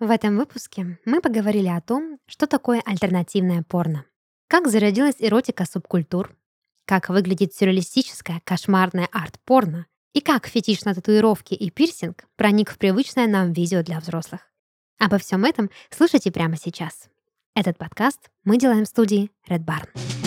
В этом выпуске мы поговорили о том, что такое альтернативное порно, как зародилась эротика субкультур, как выглядит сюрреалистическое кошмарное арт-порно и как фетиш на татуировки и пирсинг проник в привычное нам видео для взрослых. Обо всем этом слушайте прямо сейчас. Этот подкаст мы делаем в студии Red Barn.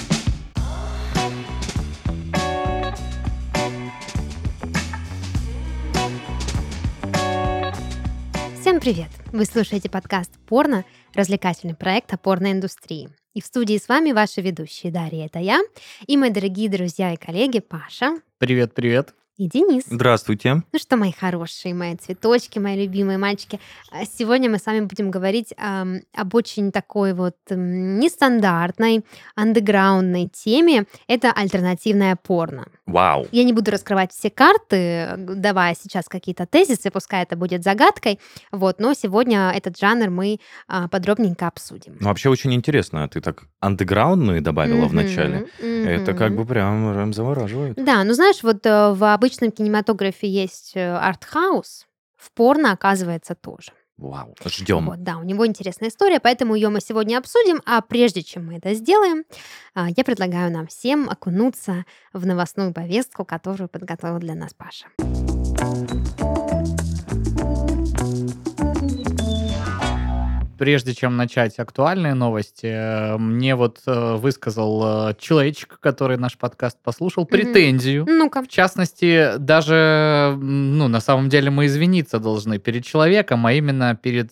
Привет! Вы слушаете подкаст «Порно» — развлекательный проект о порноиндустрии. И в студии с вами ваши ведущие Дарья, это я, и мои дорогие друзья и коллеги Паша. Привет, привет и Денис. Здравствуйте. Ну что, мои хорошие, мои цветочки, мои любимые мальчики, а сегодня мы с вами будем говорить э, об очень такой вот э, нестандартной, андеграундной теме. Это альтернативное порно. Вау. Я не буду раскрывать все карты, давая сейчас какие-то тезисы, пускай это будет загадкой, вот, но сегодня этот жанр мы э, подробненько обсудим. Ну, вообще очень интересно, ты так андеграундную добавила mm-hmm, в начале. Mm-hmm. Это как бы прям, прям завораживает. Да, ну знаешь, вот э, в обычном обычном кинематографе есть э, артхаус, в порно, оказывается, тоже. Вау, ждем. Вот, да, у него интересная история, поэтому ее мы сегодня обсудим. А прежде чем мы это сделаем, а, я предлагаю нам всем окунуться в новостную повестку, которую подготовил для нас Паша. Прежде чем начать актуальные новости, э, мне вот э, высказал э, человечек, который наш подкаст послушал, претензию. Ну-ка. В частности, даже, ну, на самом деле мы извиниться должны перед человеком, а именно перед,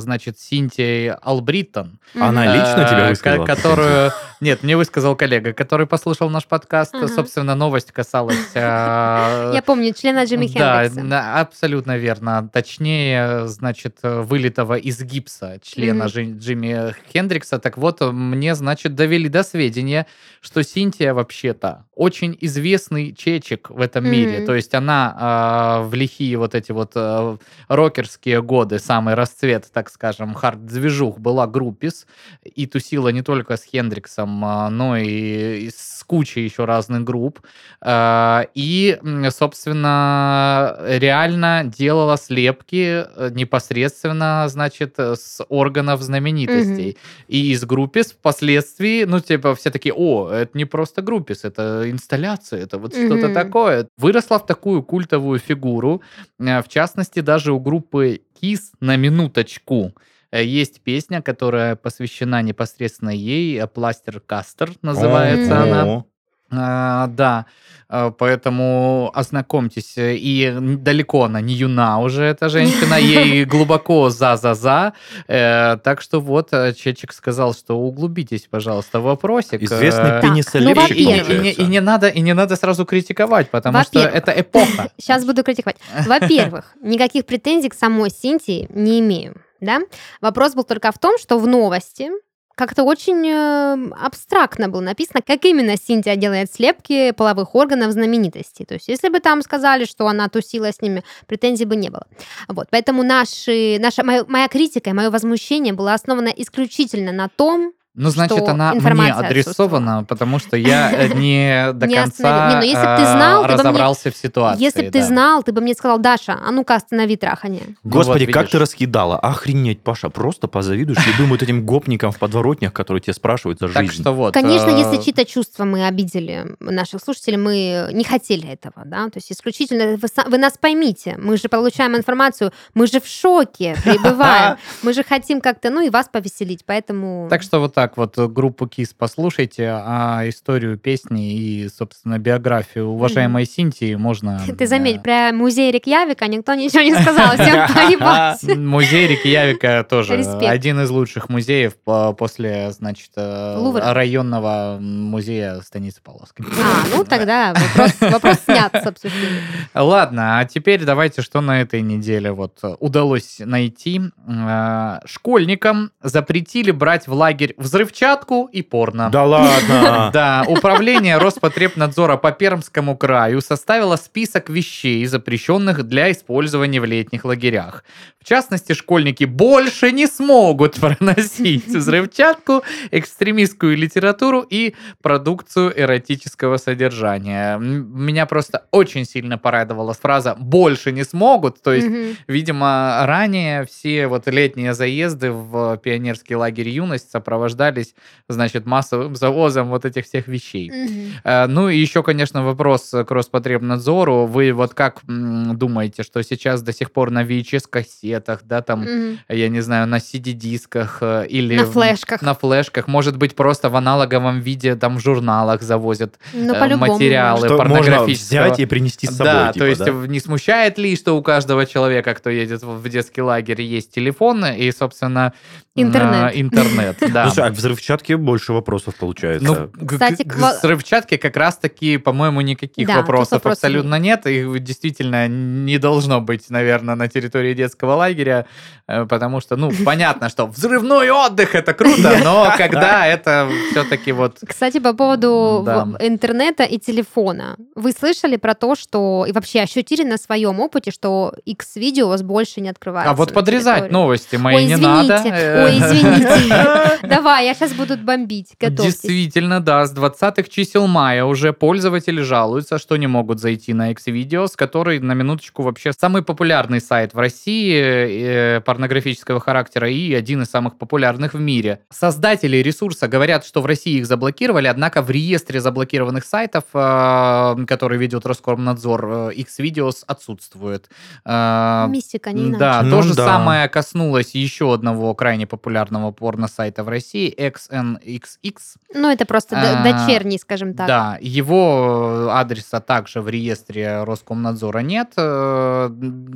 значит, Синтией Албриттон. Она лично тебя высказала? Которую... Нет, мне высказал коллега, который послушал наш подкаст. Собственно, новость касалась... Я помню, члена Джимми Хендрикса. Да, абсолютно верно. Точнее, значит, вылитого из гипса члена mm-hmm. Джимми Хендрикса. Так вот, мне, значит, довели до сведения, что Синтия вообще-то очень известный чечек в этом mm-hmm. мире. То есть она э, в лихие вот эти вот э, рокерские годы, самый расцвет, так скажем, хард-движух была группис и тусила не только с Хендриксом, э, но и, и с кучей еще разных групп. Э, и, собственно, реально делала слепки э, непосредственно, значит, с органов знаменитостей. Mm-hmm. И из группис впоследствии, ну, типа, все такие, о, это не просто группис, это инсталляция, это вот mm-hmm. что-то такое. Выросла в такую культовую фигуру, э, в частности, даже у группы Kiss на минуточку э, есть песня, которая посвящена непосредственно ей, Пластер Кастер называется mm-hmm. она. А, да, а, поэтому ознакомьтесь. И далеко она не юна уже, эта женщина, ей глубоко за-за-за. Э, так что вот э, Чечек сказал, что углубитесь, пожалуйста, в вопросик. Известный э, пенисолепщик. Ну, и, и, и, и, не надо, и не надо сразу критиковать, потому что это эпоха. Сейчас буду критиковать. Во-первых, никаких претензий к самой Синтии не имею. Да? Вопрос был только в том, что в новости как-то очень э, абстрактно было написано, как именно Синтия делает слепки половых органов знаменитостей. То есть, если бы там сказали, что она тусила с ними, претензий бы не было. Вот, поэтому наши, наша, моя, моя критика и мое возмущение было основано исключительно на том, ну, значит, она мне адресована, потому что я э, не до конца не, ну, если ты знал, разобрался в ситуации. Если бы ты знал, ты бы мне сказал, Даша, а ну-ка останови трахание. Господи, ну как ты раскидала. Охренеть, Паша, просто позавидуешь любым этим гопникам в подворотнях, которые тебя спрашивают за жизнь. Так что вот. Конечно, э, если чьи-то чувства мы обидели наших слушателей, мы не хотели этого, да, то есть исключительно вы, вы нас поймите, мы же получаем информацию, мы же в шоке пребываем, мы же хотим как-то, ну и вас повеселить, поэтому... Так что вот так так вот группу Кис послушайте, а историю песни и, собственно, биографию уважаемой mm. Синтии можно... Ты заметь, про музей Рикьявика никто ничего не сказал, всем поебать. Музей Рикьявика тоже один из лучших музеев после, значит, э, районного музея Станицы Полоской. А, ну тогда вопрос снят с обсуждения. Ладно, а теперь давайте, что на этой неделе вот удалось найти. Э, школьникам запретили брать в лагерь взрослых взрывчатку и порно. Да ладно. Да, управление Роспотребнадзора по Пермскому краю составило список вещей, запрещенных для использования в летних лагерях. В частности, школьники больше не смогут проносить взрывчатку, экстремистскую литературу и продукцию эротического содержания. Меня просто очень сильно порадовала фраза «больше не смогут», то есть. Видимо, ранее все вот летние заезды в пионерский лагерь «Юность» сопровождались, значит, массовым завозом вот этих всех вещей. Э, Ну и еще, конечно, вопрос к Роспотребнадзору. Вы вот как думаете, что сейчас до сих пор на VHS-кассетах, да, там, Мгм. я не знаю, на CD-дисках э, или... На в- флешках. На флешках. Может быть, просто в аналоговом виде там в журналах завозят Ну, э, материалы. Что можно порнографического. взять и принести с собой. Да, типа, то есть да? не смущает ли, что у каждого человека, кто едет в детский лагерь, есть телефон и, собственно, Интернет. э, интернет, да. Слушай, а к взрывчатке больше вопросов получается. Ну, Кстати, к, к взрывчатке как раз-таки, по-моему, никаких Да, вопросов вопросов абсолютно нет. Их действительно не должно быть, наверное, на территории детского лагеря, э, потому что, ну, понятно, что взрывной отдых это круто, но когда это все-таки вот Кстати, по поводу интернета и телефона. Вы слышали про то, что... И вообще ощутили на своем опыте, что X-видео у вас больше не открывается А вот подрезать новости мои не надо. Ой, извините. Давай, я сейчас буду бомбить. Готовьтесь. Действительно, да, с 20-х чисел мая уже пользователи жалуются, что не могут зайти на Xvideos, который, на минуточку, вообще самый популярный сайт в России э, порнографического характера и один из самых популярных в мире. Создатели ресурса говорят, что в России их заблокировали, однако в реестре заблокированных сайтов, э, который ведет Роскомнадзор, э, Xvideos отсутствует. Э, Мистика, не иначе. да, Ну то же да. самое коснулось еще одного крайне популярного порно-сайта в России, XNXX. Ну, это просто А, дочерний, скажем так. Да, его адреса также в реестре Роскомнадзора нет, э,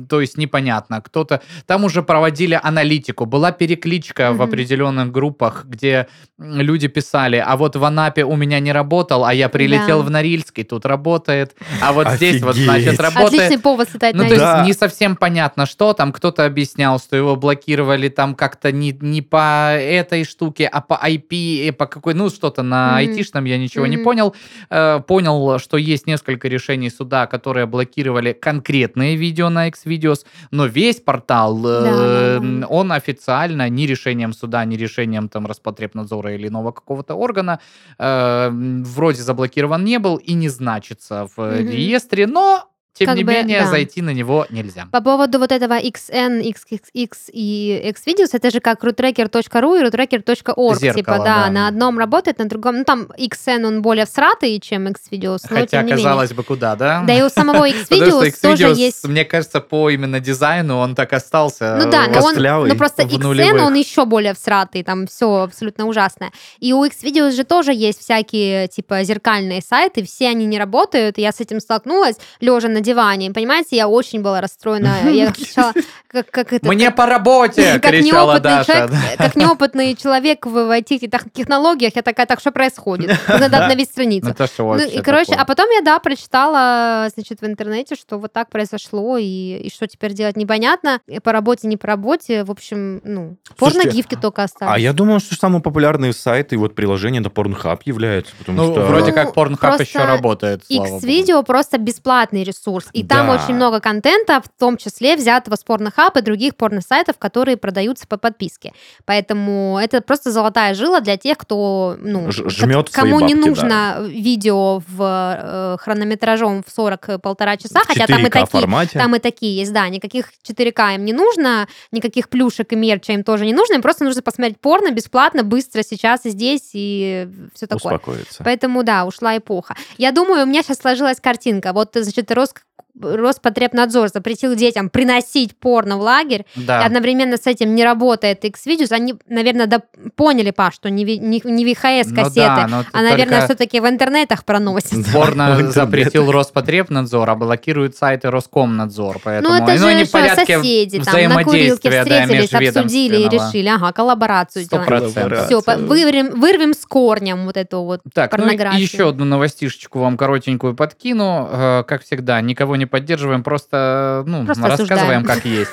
то есть непонятно. Кто-то там уже проводили аналитику, была перекличка в Мгм. определенных группах, где люди писали, а вот в Анапе у меня не работал, а я прилетел Да. в Норильск, и тут работает, а вот здесь вот, Офигеть. значит, работает. Отличный повод слетать Ну, то есть Да. не совсем понятно, что там. Кто-то объяснял, что его блокировали там как-то не, не по этой штуке, а по IP, по какой, ну, что-то на Мгм. айтишном, я ничего не Мгм. понял. Э, понял, что есть несколько решений суда, которые блокировали конкретные видео на Xvideos, но весь портал, э, Да, он официально ни решением суда, ни решением там Роспотребнадзора или иного какого-то органа э, вроде заблокирован не был и не значится в Мгм. реестре, но тем Как не бы, менее, да. зайти на него нельзя. По поводу вот этого XN, XXX и Xvideos, это же как rutracker.ru и. Зеркало, типа, да, да. на одном работает, на другом. Ну, там XN, он более всратый, чем Xvideos, но Хотя, тем не менее. казалось бы, куда, да? Да и у самого Xvideos тоже есть... мне кажется, по именно дизайну он так остался. Ну да, но он, ну просто XN, он еще более всратый, там все абсолютно ужасное. И у Xvideos же тоже есть всякие, типа, зеркальные сайты, все они не работают, я с этим столкнулась, лежа на диване, понимаете, я очень была расстроена, я кричала, как, как это... Мне по работе! как кричала неопытный Даша. человек, как неопытный человек в IT-технологиях, я такая, так что происходит? Надо обновить Ну, страницу. Ну, вообще и, короче, такое? а потом я, да, прочитала, значит, в интернете, что вот так произошло, и, и что теперь делать непонятно, и по работе, не по работе, в общем, ну, порно-гифки только остались. А я думал, что самый популярный сайт и вот приложение это Pornhub является, потому Ну, что... вроде Ну, как Pornhub просто еще работает. X-видео просто бесплатный ресурс, и там Да. очень много контента, в том числе взятого с Pornhub и других порносайтов, которые продаются по подписке. Поэтому это просто золотая жила для тех, кто, ну, Ж- жмет кому не бабки, нужно видео в э, хронометражом в 40 полтора часа, в хотя там и 4К такие, формате. там и такие есть, да, никаких 4К им не нужно, никаких плюшек и мерча им тоже не нужно, им просто нужно посмотреть порно бесплатно, быстро, сейчас и здесь, и все такое. Успокоиться. Поэтому, да, ушла эпоха. Я думаю, у меня сейчас сложилась картинка. Вот, значит, Рос... Роспотребнадзор запретил детям приносить порно в лагерь, и Да. одновременно с этим не работает X-Videos. Они, наверное, да, поняли, Паш, что не, ви- не, не VHS Ну кассеты, да, а, наверное, только все-таки в интернетах проносят. Порно запретил Роспотребнадзор, а блокирует сайты Роскомнадзор. Поэтому Ну, это же они в что, порядке соседи там на курилке встретились, обсудили и межведомственного. решили, ага, коллаборацию делаем. Все, вырвем, вырвем с корнем вот эту вот Так, ну порнографию. и еще одну новостишечку вам коротенькую подкину. Э, Как всегда, никого не поддерживаем, просто, ну, Просто рассказываем, как есть.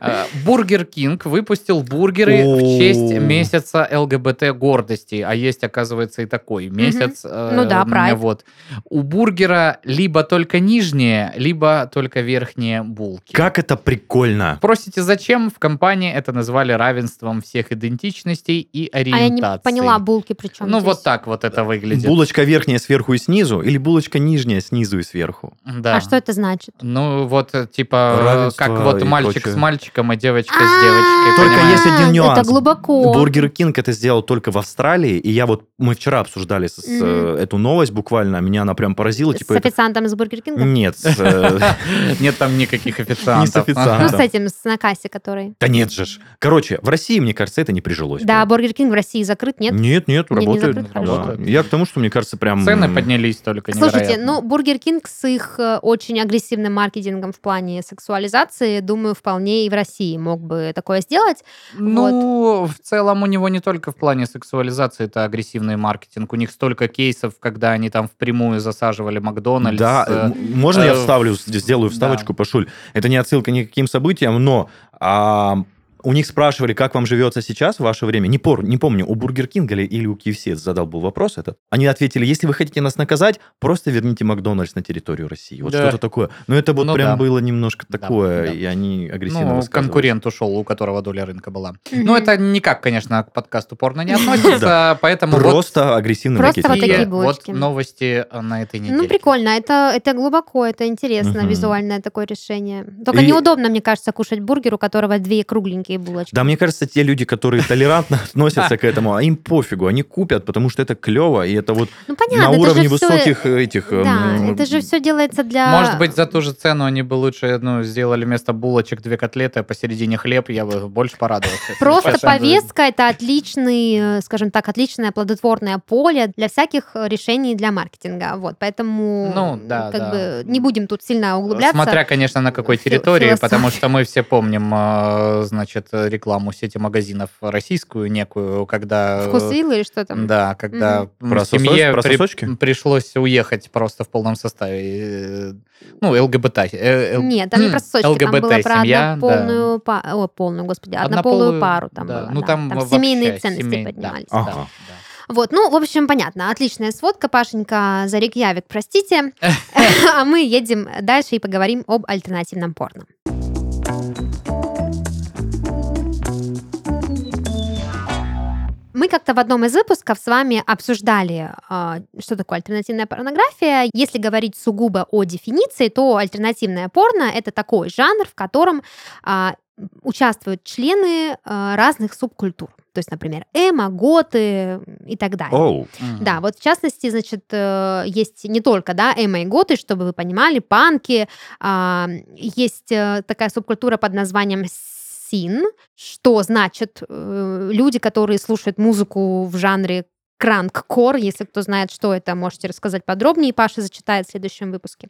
Э, Бургер Кинг выпустил бургеры в честь месяца ЛГБТ гордости. А есть, оказывается, и такой месяц. э, Ну да, Прайд. Вот. У бургера либо только нижние, либо только верхние булки. Как это прикольно. Спросите, зачем? В компании это назвали равенством всех идентичностей и А ориентаций. я не поняла, булки причем Ну, здесь? вот так вот это выглядит. Булочка верхняя сверху и снизу, или булочка нижняя снизу и сверху? Да. А что это значит? Ну, вот, э, типа, э, Равенство как вот мальчик прочее. с мальчиком, и девочка А, с девочкой. Только понимаешь? есть один нюанс. Это глубоко. Бургер Кинг это сделал только в Австралии, и я вот, мы вчера обсуждали с- с, э, эту новость буквально, меня она прям поразила. С Типа, это- официантом из Бургер Кинга? Нет, с, э, Нет там никаких Не с официантов. официантом. Ну, с этим, с на кассе, который. да нет же. Короче, в России, мне кажется, это не прижилось. Да. Бургер Кинг в России закрыт, нет? Нет, нет, Не- не работает. Я к тому, что мне кажется, прям... Цены поднялись только Слушайте, ну, Бургер Кинг с их э, очень агрессивным маркетингом в плане сексуализации, думаю, вполне и в России мог бы такое сделать. Ну, в целом у него не только в плане сексуализации это агрессивный маркетинг. У них столько кейсов, когда они там впрямую засаживали Макдональдс. Да, э, можно я э, вставлю, сделаю вставочку, Пашуль? Это не отсылка ни к каким событиям, но а, у них спрашивали, как вам живется сейчас в ваше время. Не, пор, не помню, у Бургер Кинга или, или у KFC задал был вопрос этот. Они ответили, если вы хотите нас наказать, просто верните Макдональдс на территорию России. Вот Да. что-то такое. Но это вот Ну прям да. было немножко Да, такое, да. и они агрессивно Ну, конкурент ушел, у которого доля рынка была. Мгм. Ну, это никак, конечно, к подкасту порно не относится, поэтому Просто агрессивный Просто вот такие такие вот булочки. новости э, на этой неделе. Ну, прикольно, это, это глубоко, это интересно, визуальное такое решение. Только неудобно, мне кажется, кушать бургер, у которого две кругленькие булочки. Да, мне кажется, те люди, которые толерантно относятся к этому, а им пофигу, они купят, потому что это клево, и это вот ну, понятно, на уровне высоких этих... Да, эм, это же все делается для... Может быть, за ту же цену они бы лучше ну, сделали вместо булочек две котлеты, а посередине хлеб, я бы больше порадовался. Просто повестка это отличный, э, скажем так, отличное плодотворное поле для всяких э, решений для маркетинга. Вот, поэтому Ну, да, как да. бы не будем тут сильно углубляться. Смотря, конечно, на какой территории, философия. потому что мы все помним, э, значит, рекламу сети магазинов российскую некую, когда... э, Вкус виллы или что там? Да, когда Про семье про при- пришлось уехать просто в полном составе. э, Ну, ЛГБТ. э, эл- Нет, там не про сосочки, там было про да. однополную пару, о, полную, господи, однополую пару там да. было. Ну, да. там, Там вообще семейные ценности семей- да, поднимались. да, Ага. да. Вот, ну, в общем, понятно. Отличная сводка, Пашенька, за Рейкьявик, простите. А мы едем дальше и поговорим об альтернативном порно. Мы как-то в одном из выпусков с вами обсуждали, а, что такое альтернативная порнография. Если говорить сугубо о дефиниции, то альтернативное порно — это такой жанр, в котором а, участвуют члены а, разных субкультур. То есть, например, эмо, готы и так далее. Оу. Мгм. Да, вот в частности, значит, э, есть не только, да, эмо и готы, чтобы вы понимали, панки, есть э, такая субкультура под названием син, что значит э, люди, которые слушают музыку в жанре кранк-кор, если кто знает, что это, можете рассказать подробнее, Паша зачитает в следующем выпуске.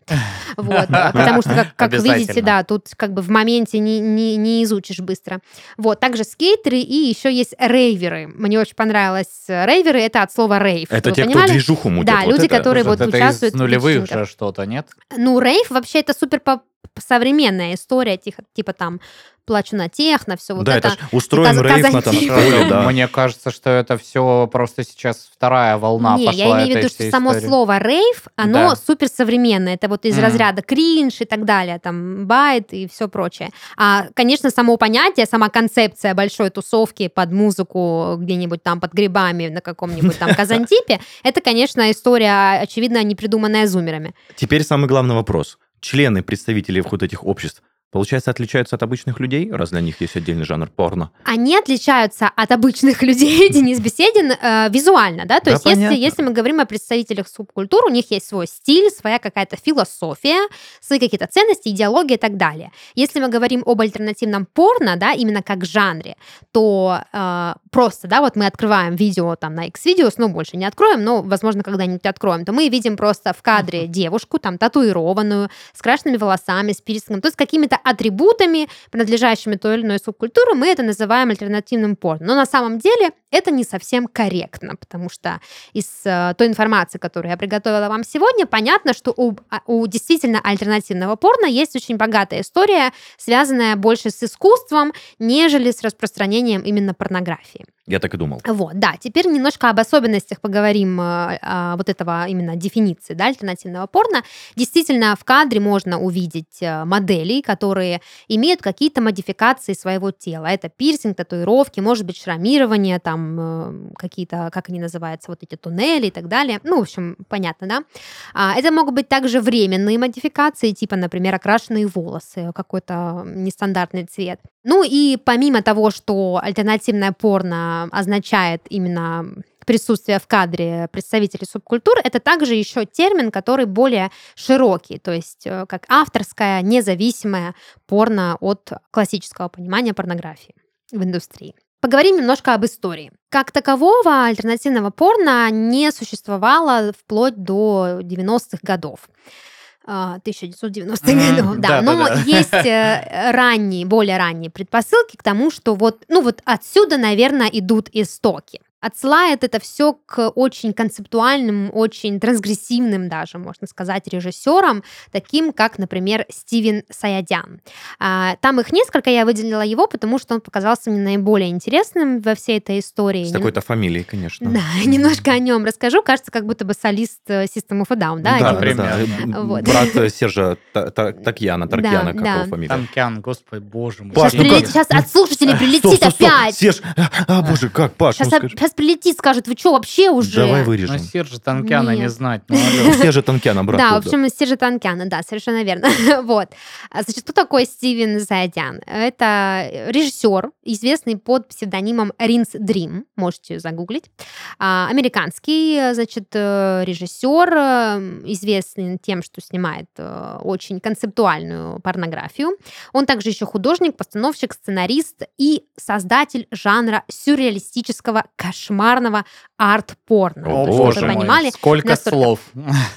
Вот, потому что, как, как видите, да, тут как бы в моменте не, не, не изучишь быстро. Вот, также скейтеры и еще есть рейверы. Мне очень понравилось. э, Рейверы — это от слова рейв. Это Вы те, кто понимали? движуху мутят. Да, вот люди, это. которые вот это участвуют из в нулевых вечеринках. же что-то, нет? Ну, рейв вообще это супер современная история, типа, типа там плачу на техно, все вот да, это. это ж устроим Каз- рейв на танцполе, да. Мне кажется, что это все просто сейчас вторая волна Не, пошла я имею в виду, что всей само истории. слово рейв, оно Да. супер современное. Это вот из Мгм. разряда кринж и так далее, там байт и все прочее. А, конечно, само понятие, сама концепция большой тусовки под музыку где-нибудь там под грибами на каком-нибудь там Казантипе, это, конечно, история, очевидно, не придуманная зумерами. Теперь самый главный вопрос. Члены, представители вот этих обществ, получается, отличаются от обычных людей, раз для них есть отдельный жанр порно? Они отличаются от обычных людей, Денис Беседин, э, визуально, да? То Да, есть если, понятно. если мы говорим о представителях субкультур, у них есть свой стиль, своя какая-то философия, свои какие-то ценности, идеология и так далее. Если мы говорим об альтернативном порно, да, именно как жанре, то э, просто, да, вот мы открываем видео там на X-Videos, ну, больше не откроем, но, возможно, когда-нибудь откроем, то мы видим просто в кадре девушку, там, татуированную, с крашенными волосами, с пирсингом, то есть какими-то атрибутами, принадлежащими той или иной субкультуре, мы это называем альтернативным порно. Но на самом деле это не совсем корректно, потому что из э, той информации, которую я приготовила вам сегодня, понятно, что у, а, у действительно альтернативного порно есть очень богатая история, связанная больше с искусством, нежели с распространением именно порнографии. Я так и думал. Вот, да. Теперь немножко об особенностях поговорим э, э, вот этого именно дефиниции, да, альтернативного порно. Действительно, в кадре можно увидеть э, моделей, которые имеют какие-то модификации своего тела. Это пирсинг, татуировки, может быть, шрамирование, там э, какие-то, как они называются, вот эти туннели и так далее. Ну, в общем, понятно, да. А, это могут быть также временные модификации, типа, например, окрашенные волосы, какой-то нестандартный цвет. Ну и помимо того, что альтернативное порно означает именно присутствие в кадре представителей субкультур, это также еще термин, который более широкий, то есть э, как авторское, независимое порно от классического понимания порнографии в индустрии. Поговорим немножко об истории. Как такового альтернативного порно не существовало вплоть до 90-х годов. 1990-х Мгм, годов, да. да, Но да, да. есть э, ранние, более ранние предпосылки к тому, что вот, ну вот отсюда, наверное, идут истоки. Отсылает это все к очень концептуальным, очень трансгрессивным даже, можно сказать, режиссерам, таким как, например, Стивен Саядян. А, Там их несколько, я выделила его, потому что он показался мне наиболее интересным во всей этой истории. С такой-то фамилией, конечно. Да, немножко о нем расскажу. Кажется, как будто бы солист э, System of a Down, да? да, да. Вот. Брат Сержа Та- Та- Такьяна, Таркьяна, Да, как да. его фамилия. Танкян, господи, боже мой. Паш, Сейчас, ну прилет- сейчас от слушателей прилетит опять. Серж, а, а, боже, как, Паш, Сейчас. Сейчас прилетит, скажет, вы что, вообще уже? Давай Ну, вырежем. Сержа Танкяна не знать. Ну, Ну. Сержа Танкьяна, брат. да, в общем, Сержа Танкяна, да, совершенно верно. вот. А, Значит, кто такой Стивен Зайдян? Это режиссер, известный под псевдонимом Ринс Дрим, можете загуглить. А, Американский, значит, э, режиссер, э, известный тем, что снимает э, очень концептуальную порнографию. Он также еще художник, постановщик, сценарист и создатель жанра сюрреалистического кошмарного арт-порно. О, Чтобы боже мой, понимали, сколько настолько- слов.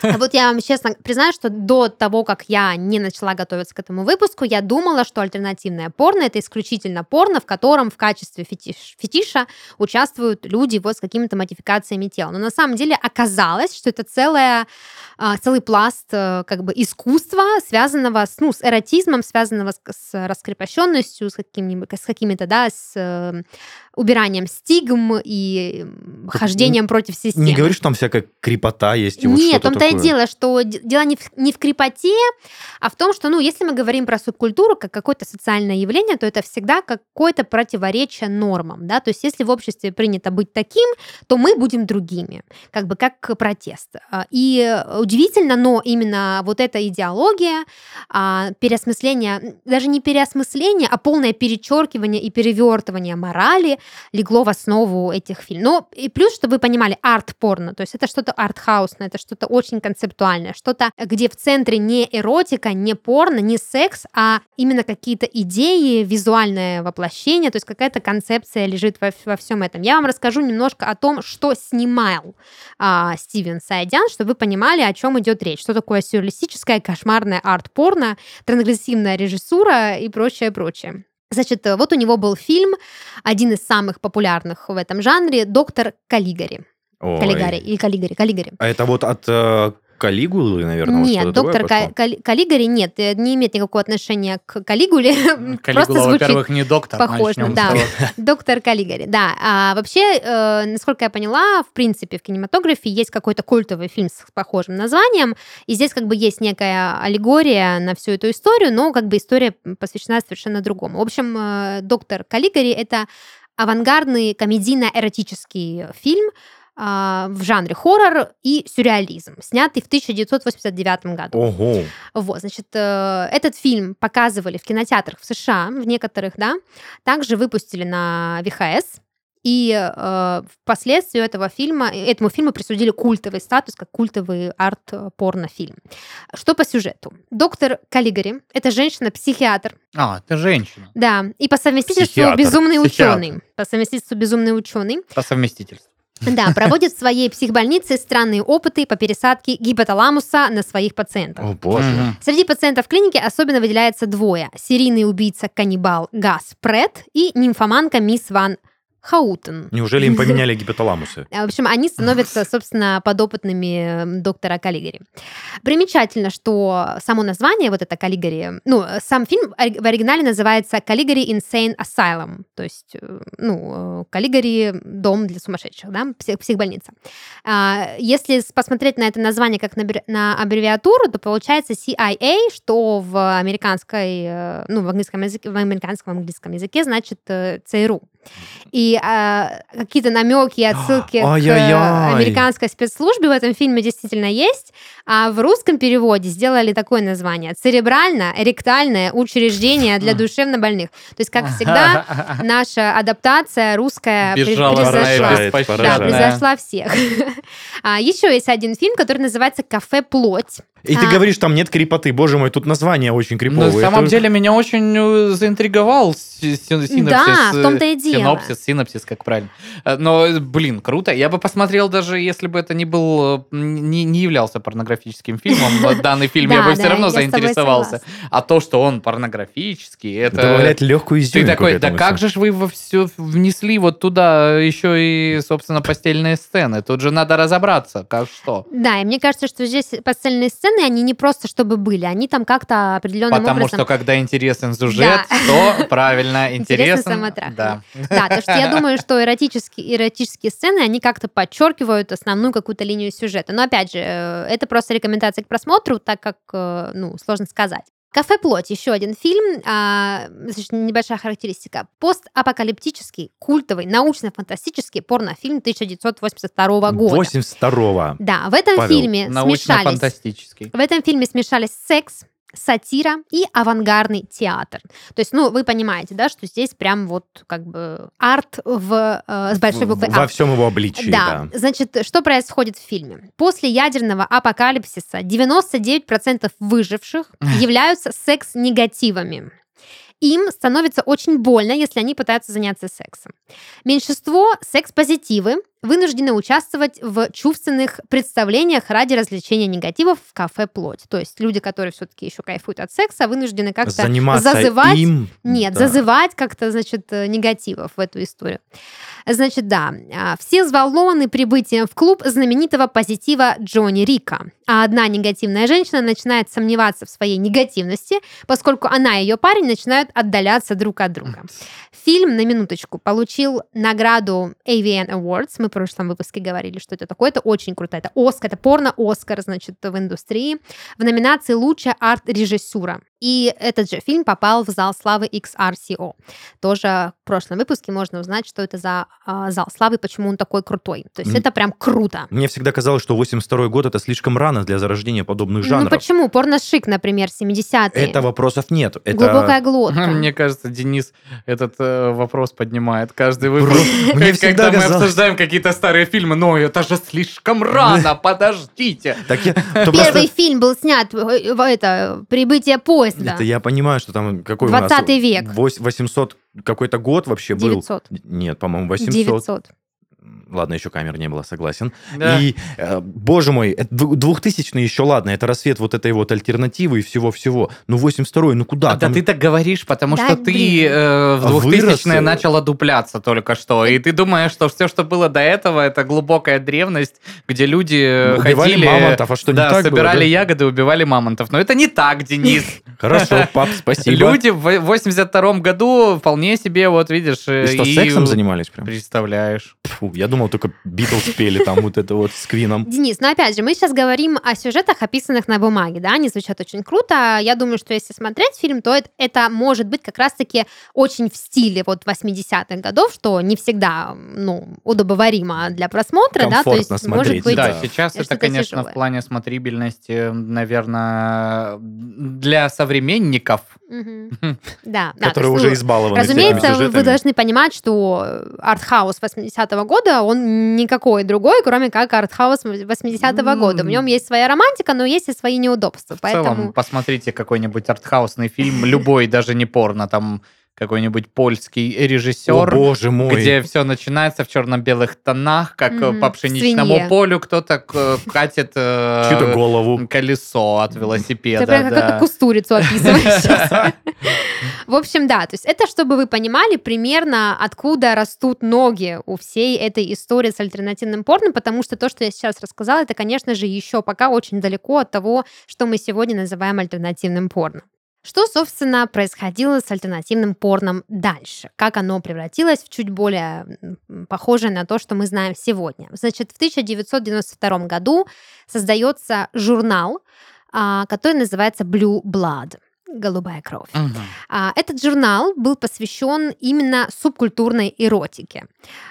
а Вот я вам честно признаю, что до того, как я не начала готовиться к этому выпуску, я думала, что альтернативное порно это исключительно порно, в котором в качестве фетиш- фетиша участвуют люди вот с какими-то модификациями тела. Но на самом деле оказалось, что это целая, а, целый пласт э, как бы искусства, связанного с, ну, с эротизмом, связанного с, с раскрепощенностью, с, какими, с какими-то, да, с э, убиранием стигм и Так хождением против системы. Не говоришь, что там всякая крепота есть и вот Нет, том-то и дело, что дело не в, не в крепоте, а в том, что, ну, если мы говорим про субкультуру как какое-то социальное явление, то это всегда какое-то противоречие нормам, да, то есть если в обществе принято быть таким, то мы будем другими, как бы как протест. А, И удивительно, но именно вот эта идеология, а, переосмысление, м, даже не переосмысление, а полное перечеркивание и перевертывание морали легло в основу этих фильмов. Ну, и плюс, чтобы вы понимали, арт-порно, то есть это что-то артхаусное, это что-то очень концептуальное, что-то, где в центре не эротика, не порно, не секс, а именно какие-то идеи, визуальное воплощение, то есть какая-то концепция лежит во, во всем этом. Я вам расскажу немножко о том, что снимал а, Стивен Сайдян, чтобы вы понимали, о чем идет речь, что такое сюрреалистическое, кошмарное арт-порно, трансгрессивная режиссура и прочее, прочее. Значит, э, вот у него был фильм, один из самых популярных в этом жанре, «Доктор Каллигари». Ой. Каллигари или Каллигари, Каллигари. А это вот от э, Калигулы, наверное, вот Нет, такое доктор Ка-? Кали- Каллигари нет, э, не имеет никакого отношения к Калигуле. Просто Калигула, звучит во-первых, не доктор. похож, начнем с да. Доктор Каллигари, да. А вообще, э, насколько я поняла, в принципе, в кинематографе есть какой-то культовый фильм с похожим названием, и здесь как бы есть некая аллегория на всю эту историю, но как бы история посвящена совершенно другому. В общем, э, Доктор Каллигари — это авангардный комедийно-эротический фильм, а, в жанре хоррор и сюрреализм, снятый в 1989 году. Ого. Вот, значит, э, этот фильм показывали в кинотеатрах в США, в некоторых, да, также выпустили на ВХС, и э, впоследствии этого фильма, этому фильму присудили культовый статус, как культовый арт-порнофильм. Что по сюжету? Доктор Каллигари — это женщина-психиатр, А, ты женщина. да, и по совместительству Психиатр, безумный психиатр. ученый. По совместительству безумный ученый. По совместительству. Да, проводит в своей психбольнице странные опыты по пересадке гипоталамуса на своих пациентах. О, боже. Мгм. Среди пациентов клиники особенно выделяется двое. Серийный убийца-каннибал Гас Прет и нимфоманка мисс Ван Хаутен. Неужели им поменяли гипоталамусы? А, В общем, они становятся, собственно, подопытными доктора Каллигари. Примечательно, что само название, вот это Каллигари, ну, сам фильм в оригинале называется Каллигари Insane Asylum, то есть, э, ну, э, Каллигари дом для сумасшедших, да, псих- психбольница. А, Если посмотреть на это название как на на аббревиатуру, то получается CIA, что в американской, э, ну, в английском языке, в американском английском языке значит ЦРУ. И а, какие-то намеки и отсылки к э, американской спецслужбе в этом фильме действительно есть. А в русском переводе сделали такое название церебрально-ректальное учреждение для душевнобольных. То есть, как всегда, наша адаптация русская. Поражает, беспощадная. Да, превзошла всех. А, Еще есть один фильм, который называется «Кафе Плоть». И ты А. говоришь, там нет крепоты. Боже мой, тут название очень криповое. на самом Это- деле меня очень э, заинтриговал си- си- синопсис. Да, в том-то и э, дело. Синопсис, синопсис, как правильно. Э, Но, э, блин, круто. Я бы посмотрел даже, если бы это не был, э, не, не являлся порнографическим фильмом, э, данный фильм, я бы все равно заинтересовался. А то, что он порнографический, это... Добавляет легкую Ты изюминку такой, к да как же ж вы во все внесли вот туда еще и, собственно, постельные сцены? Тут же надо разобраться, как что. Да, и мне кажется, что здесь постельные сцены, они не просто чтобы были, они там как-то определенным Потому образом... что когда интересен сюжет, Да. то правильно, Интересно интересен. самотрахание. Да. Да, то что я думаю, что эротические, эротические сцены, они как-то подчеркивают основную какую-то линию сюжета. Но опять же, э, это просто рекомендация к просмотру, так как, э, ну, сложно сказать. «Кафе Плоть» еще один фильм, а, значит, небольшая характеристика. Постапокалиптический, культовый, научно-фантастический порнофильм 1982 года. 82-го. Да, в этом Павел, фильме смешались Научно-фантастический. в этом фильме смешались секс, сатира и авангардный театр. То есть, ну, вы понимаете, да, что здесь прям вот как бы арт в, э, с большой буквы Во «А». всем его обличии, Да, да. значит, что происходит в фильме? После ядерного апокалипсиса 99% выживших являются секс-негативами. Им становится очень больно, если они пытаются заняться сексом. Меньшинство секс-позитивы вынуждены участвовать в чувственных представлениях ради развлечения негативов в кафе «Плоть». То есть люди, которые все-таки еще кайфуют от секса, вынуждены как-то Заниматься зазывать им. нет, да. зазывать как-то, значит, э, негативов в эту историю. Значит, да, а, все взволнованы прибытием в клуб знаменитого позитива Джонни Рика. А одна негативная женщина начинает сомневаться в своей негативности, поскольку она и ее парень начинают отдаляться друг от друга. Фильм, на минуточку, получил награду AVN Awards. Мы прошлом выпуске говорили, что это такое. Это очень круто. Это Оскар, это порно-Оскар, значит, в индустрии. В номинации «Лучшая арт-режиссура». И этот же фильм попал в зал славы XRCO. Тоже в прошлом выпуске можно узнать, что это за а, зал славы, почему он такой крутой. То есть М. это прям круто. Мне всегда казалось, что 82 год это слишком рано для зарождения подобных Ну жанров. почему? Порно-шик, например, 70-е. Это вопросов нет. Это... Глубокая глотка. Мне кажется, Денис этот э, вопрос поднимает каждый выпуск. мне Как- всегда Когда мы обсуждаем какие-то старые фильмы, но это же слишком рано, подождите. Первый фильм был снят в это «Прибытие поезда». Это я понимаю, что там какой у нас... 20 век. вось- 800 какой-то год вообще был. 900. Нет, по-моему, 800. 900. Ладно, еще камер не было, согласен. Да. И, э, боже мой, это дву- 2000 еще ладно, это рассвет вот этой вот альтернативы и всего-всего. Ну, 82-й, ну куда? А, да Там- ты так говоришь, потому Да, что ты э, в А вырос, 2000-е э, начала дупляться только что. И ты думаешь, что все, что было до этого, это глубокая древность, где люди э, Убивали ходили... мамонтов, а что, не да, так было, собирали да? ягоды, убивали мамонтов. Но это не так, Денис. Хорошо, пап, спасибо. Люди в 82 году вполне себе, вот видишь... э, И что, сексом занимались прям? Представляешь. Фу, я думал, только Битлз пели там вот это вот с Квином. Денис, ну опять же, мы сейчас говорим о сюжетах, описанных на бумаге, да, они звучат очень круто. Я думаю, что если смотреть фильм, то это, это может быть как раз-таки очень в стиле вот 80-х годов, что не всегда, ну, удобоваримо для просмотра, да, то есть Комфортно может смотреть, быть... Да, сейчас это, что-то конечно, тяжелое. в плане смотрибельности, наверное, для современников. Мгм. Да, Которые уже ну, избалованы Разумеется, вы должны понимать, что артхаус 80-го года, он никакой другой, кроме как артхаус 80-го М. года. В нем есть своя романтика, но есть и свои неудобства. В целом, Поэтому посмотрите какой-нибудь артхаусный фильм, любой, даже не порно, там какой-нибудь польский О, режиссер, боже мой. где все начинается в черно-белых тонах, как э, Мгм, по пшеничному свинье. полю кто-то к- катит э, Чью-то голову. колесо от велосипеда. Ты прям да. какую-то кустурицу описываешь. В общем, да, то есть это чтобы вы понимали примерно, откуда растут ноги у всей этой истории с альтернативным порно, потому что то, что я сейчас рассказала, это, конечно же, еще пока очень далеко от того, что мы сегодня называем альтернативным порно. Что, собственно, происходило с альтернативным порном дальше? Как оно превратилось в чуть более похожее на то, что мы знаем сегодня? Значит, в 1992 году создается журнал, а, который называется Blue Blood голубая кровь. А, Этот журнал был посвящен именно субкультурной эротике.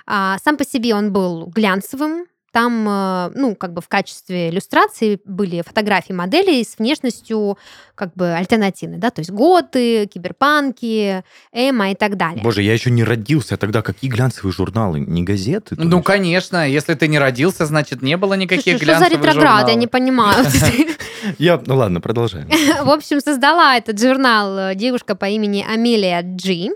А, Сам по себе он был глянцевым. Там, э, ну, как бы в качестве иллюстрации были фотографии моделей с внешностью как бы альтернативной, да, то есть готы, киберпанки, эмо и так далее. Боже, я еще не родился. Тогда какие глянцевые журналы? Не газеты? Ну, есть? конечно, если ты не родился, значит, не было никаких Слушай, что за глянцевых ретроград, я журналов. не понимаю. Я... Ну ладно, продолжаем. В общем, создала этот журнал э, девушка по имени Амелия Джи.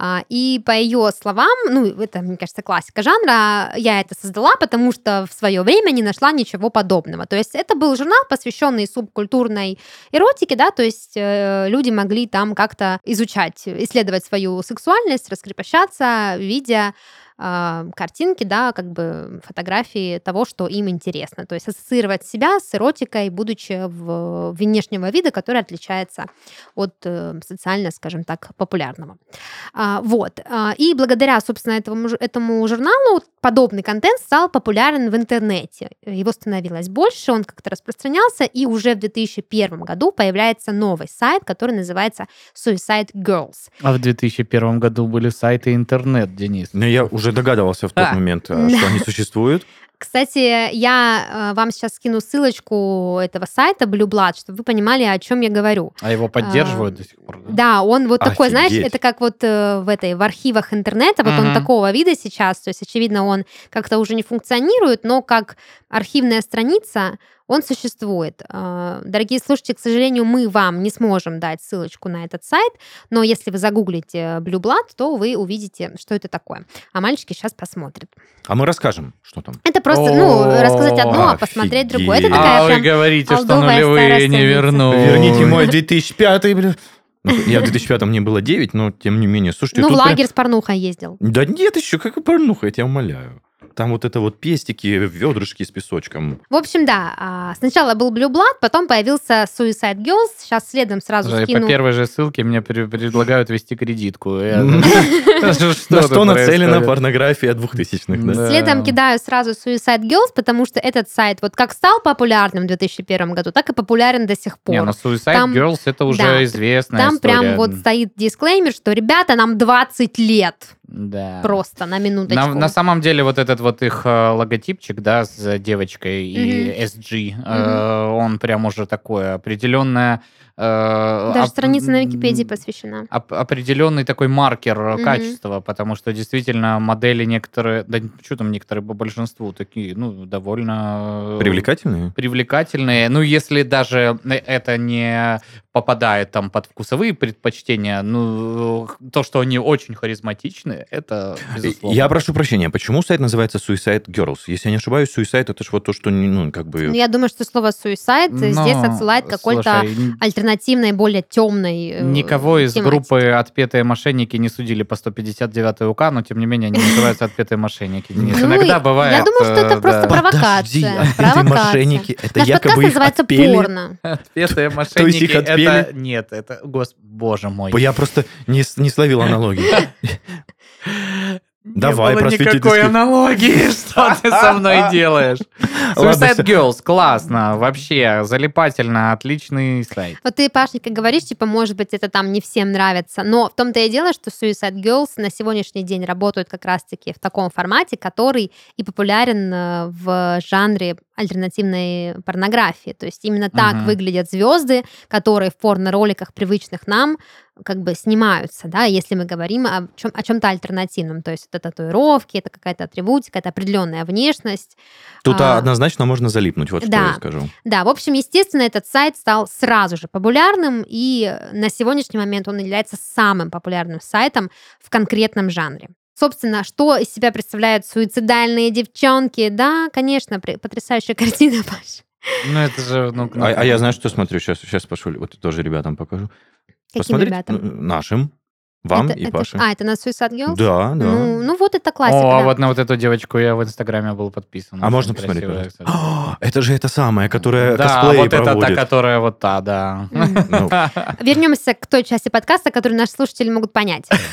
А, И по ее словам, ну, это, мне кажется, классика жанра, я это создала, потому что в свое время не нашла ничего подобного. То есть это был журнал, посвященный субкультурной эротике, да, то есть э, люди могли там как-то изучать, исследовать свою сексуальность, раскрепощаться, видя а, картинки, да, как бы фотографии того, что им интересно. То есть ассоциировать себя с эротикой, будучи в внешнего вида, который отличается от э, социально, скажем так, популярного. А, вот. А, И благодаря, собственно, этому, этому журналу подобный контент стал популярен в интернете. Его становилось больше, он как-то распространялся, и уже в 2001 году появляется новый сайт, который называется Suicide Girls. А в 2001 году были сайты интернет, Денис. Но я уже догадывался в тот А. момент, э, что они существуют. Кстати, я э, вам сейчас скину ссылочку этого сайта Blue Blood, чтобы вы понимали, о чем я говорю. А его поддерживают А, до сих пор? Да, он вот такой, знаешь, Офигеть. это как вот э, в этой в архивах интернета, вот он Мгм. такого вида сейчас, то есть очевидно он как-то уже не функционирует, но как архивная страница он существует. Дорогие слушатели, к сожалению, мы вам не сможем дать ссылочку на этот сайт, но если вы загуглите Blue Blood, то вы увидите, что это такое. А мальчики сейчас посмотрят. А мы расскажем, что там. Это просто, ну, рассказать одно, а посмотреть другое. Это такая а прям вы говорите, что нулевые не верну. Верните мой 2005 бля. Ну, Я в 2005 мне было 9, но тем не менее. Слушайте, Ну, в лагерь с порнухой ездил. Да нет, еще как порнуха, я тебя умоляю. Там вот это вот пестики, ведрышки с песочком. В общем, да, а, сначала был Blue Blood, потом появился Suicide Girls. Сейчас следом сразу Слушай, скину. По первой же ссылке мне пре- предлагают вести кредитку. Я- На Что нацелена порнография 2000-х, да? Да. Следом кидаю сразу Suicide Girls, потому что этот сайт вот как стал популярным в 2001 году, так и популярен до сих пор. Не, ну Suicide Там- Girls это уже известная Там прям вот стоит дисклеймер, что ребята, нам 20 лет. Да. Просто на минуточку. На, самом деле вот этот вот их э, логотипчик, да, с девочкой и SG, э, он прям уже такое определенное... э, Даже оп- страница на Википедии посвящена. оп- определенный такой маркер Мгм. качества, потому что действительно модели некоторые, да что там некоторые по большинству такие, ну, довольно... э, Привлекательные? привлекательные. Ну, если даже это не попадает там под вкусовые предпочтения, ну, то, что они очень харизматичны, это безусловно. Я прошу прощения, почему сайт называется Suicide Girls? Если я не ошибаюсь, Suicide это же вот то, что, ну, как бы... Ну, я думаю, что слово suicide здесь Но, отсылает к какой-то н- альтернативной, более темной э, Никого из тематике. группы «Отпетые мошенники» не судили по 159 УК, но, тем не менее, они называются «Отпетые мошенники». Денис. Ну, Иногда бывает... Я думаю, что это э, просто провокация. Подожди, провокация. мошенники, это Наш якобы их называется отпели? порно. Отпетые их мошенники отпели? это... Нет, это... Гос... Боже мой. Я просто не, не словил аналогии. Давай, Не было никакой аналогии, что ты со мной делаешь. Suicide. Girls, классно, вообще, залипательно, отличный сайт. Вот ты, Пашенька, говоришь, типа, может быть, это там не всем нравится, но в том-то и дело, что Suicide Girls на сегодняшний день работают как раз-таки в таком формате, который и популярен э, в жанре альтернативной порнографии. То есть именно так Мгм. выглядят звезды, которые в порно-роликах, привычных нам, как бы снимаются, да, если мы говорим о, чем, о чем-то альтернативном. То есть это татуировки, это какая-то атрибутика, это определенная внешность. Тут А. однозначно можно залипнуть, вот что Да. я скажу. Да, в общем, естественно, этот сайт стал сразу же популярным, и на сегодняшний момент он является самым популярным сайтом в конкретном жанре. Собственно, что из себя представляют суицидальные девчонки? Да, конечно, потрясающая картина, Паш. Ну, это же... Ну, А, а я знаю, что смотрю. Сейчас, сейчас Пашуль, вот тоже ребятам покажу. Каким Посмотрите, ребятам? нашим, вам Это- и это- Паше. А, это на Suicide Girls? Да, да. Ну, ну вот это классика. О, а да. вот на вот эту девочку я в Инстаграме был подписан. а можно посмотреть. А, Это же это самая, которая Да, косплей вот это та, проводит. которая вот та, да. Ну, Вернемся к той части подкаста, которую наши слушатели могут понять.